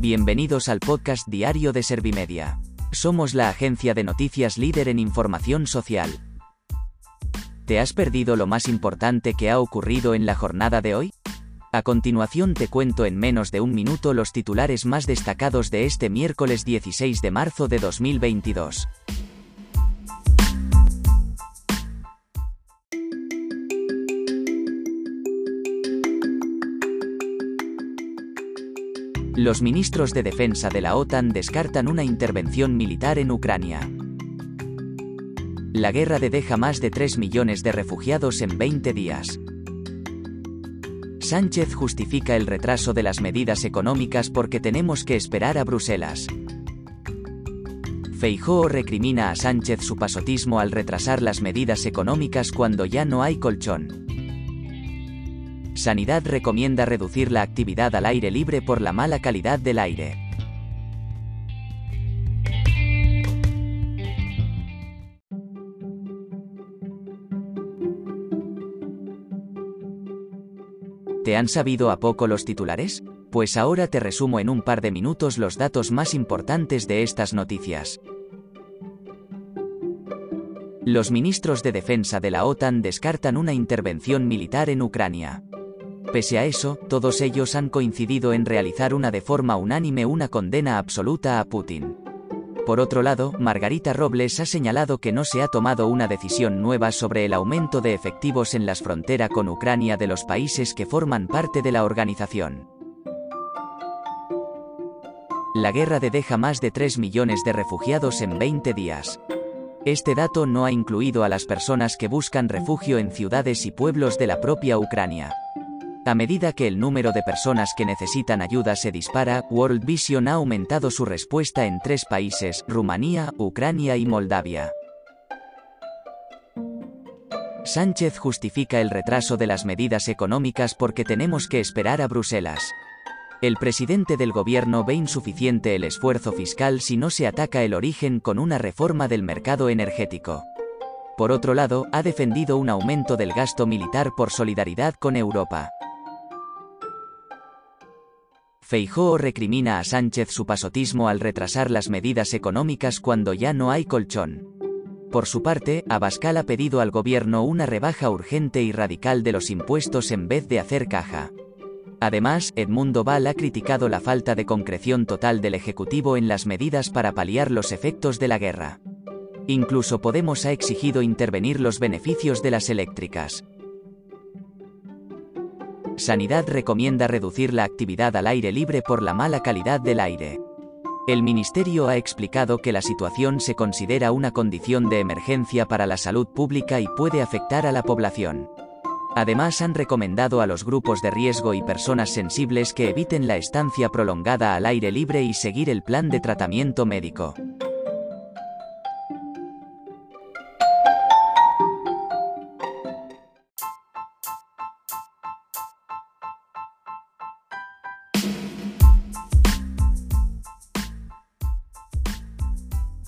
Bienvenidos al podcast diario de Servimedia. Somos la agencia de noticias líder en información social. ¿Te has perdido lo más importante que ha ocurrido en la jornada de hoy? A continuación te cuento en menos de un minuto los titulares más destacados de este miércoles 16 de marzo de 2022. Los ministros de defensa de la OTAN descartan una intervención militar en Ucrania. La guerra de deja más de 3 millones de refugiados en 20 días. Sánchez justifica el retraso de las medidas económicas porque tenemos que esperar a Bruselas. Feijóo recrimina a Sánchez su pasotismo al retrasar las medidas económicas cuando ya no hay colchón. Sanidad recomienda reducir la actividad al aire libre por la mala calidad del aire. ¿Te han sabido a poco los titulares? Pues ahora te resumo en un par de minutos los datos más importantes de estas noticias. Los ministros de defensa de la OTAN descartan una intervención militar en Ucrania. Pese a eso, todos ellos han coincidido en realizar una de forma unánime una condena absoluta a Putin. Por otro lado, Margarita Robles ha señalado que no se ha tomado una decisión nueva sobre el aumento de efectivos en las fronteras con Ucrania de los países que forman parte de la organización. La guerra de deja más de 3 millones de refugiados en 20 días. Este dato no ha incluido a las personas que buscan refugio en ciudades y pueblos de la propia Ucrania. A medida que el número de personas que necesitan ayuda se dispara, World Vision ha aumentado su respuesta en tres países, Rumanía, Ucrania y Moldavia. Sánchez justifica el retraso de las medidas económicas porque tenemos que esperar a Bruselas. El presidente del gobierno ve insuficiente el esfuerzo fiscal si no se ataca el origen con una reforma del mercado energético. Por otro lado, ha defendido un aumento del gasto militar por solidaridad con Europa. Feijóo recrimina a Sánchez su pasotismo al retrasar las medidas económicas cuando ya no hay colchón. Por su parte, Abascal ha pedido al gobierno una rebaja urgente y radical de los impuestos en vez de hacer caja. Además, Edmundo Val ha criticado la falta de concreción total del Ejecutivo en las medidas para paliar los efectos de la guerra. Incluso Podemos ha exigido intervenir los beneficios de las eléctricas. Sanidad recomienda reducir la actividad al aire libre por la mala calidad del aire. El Ministerio ha explicado que la situación se considera una condición de emergencia para la salud pública y puede afectar a la población. Además han recomendado a los grupos de riesgo y personas sensibles que eviten la estancia prolongada al aire libre y seguir el plan de tratamiento médico.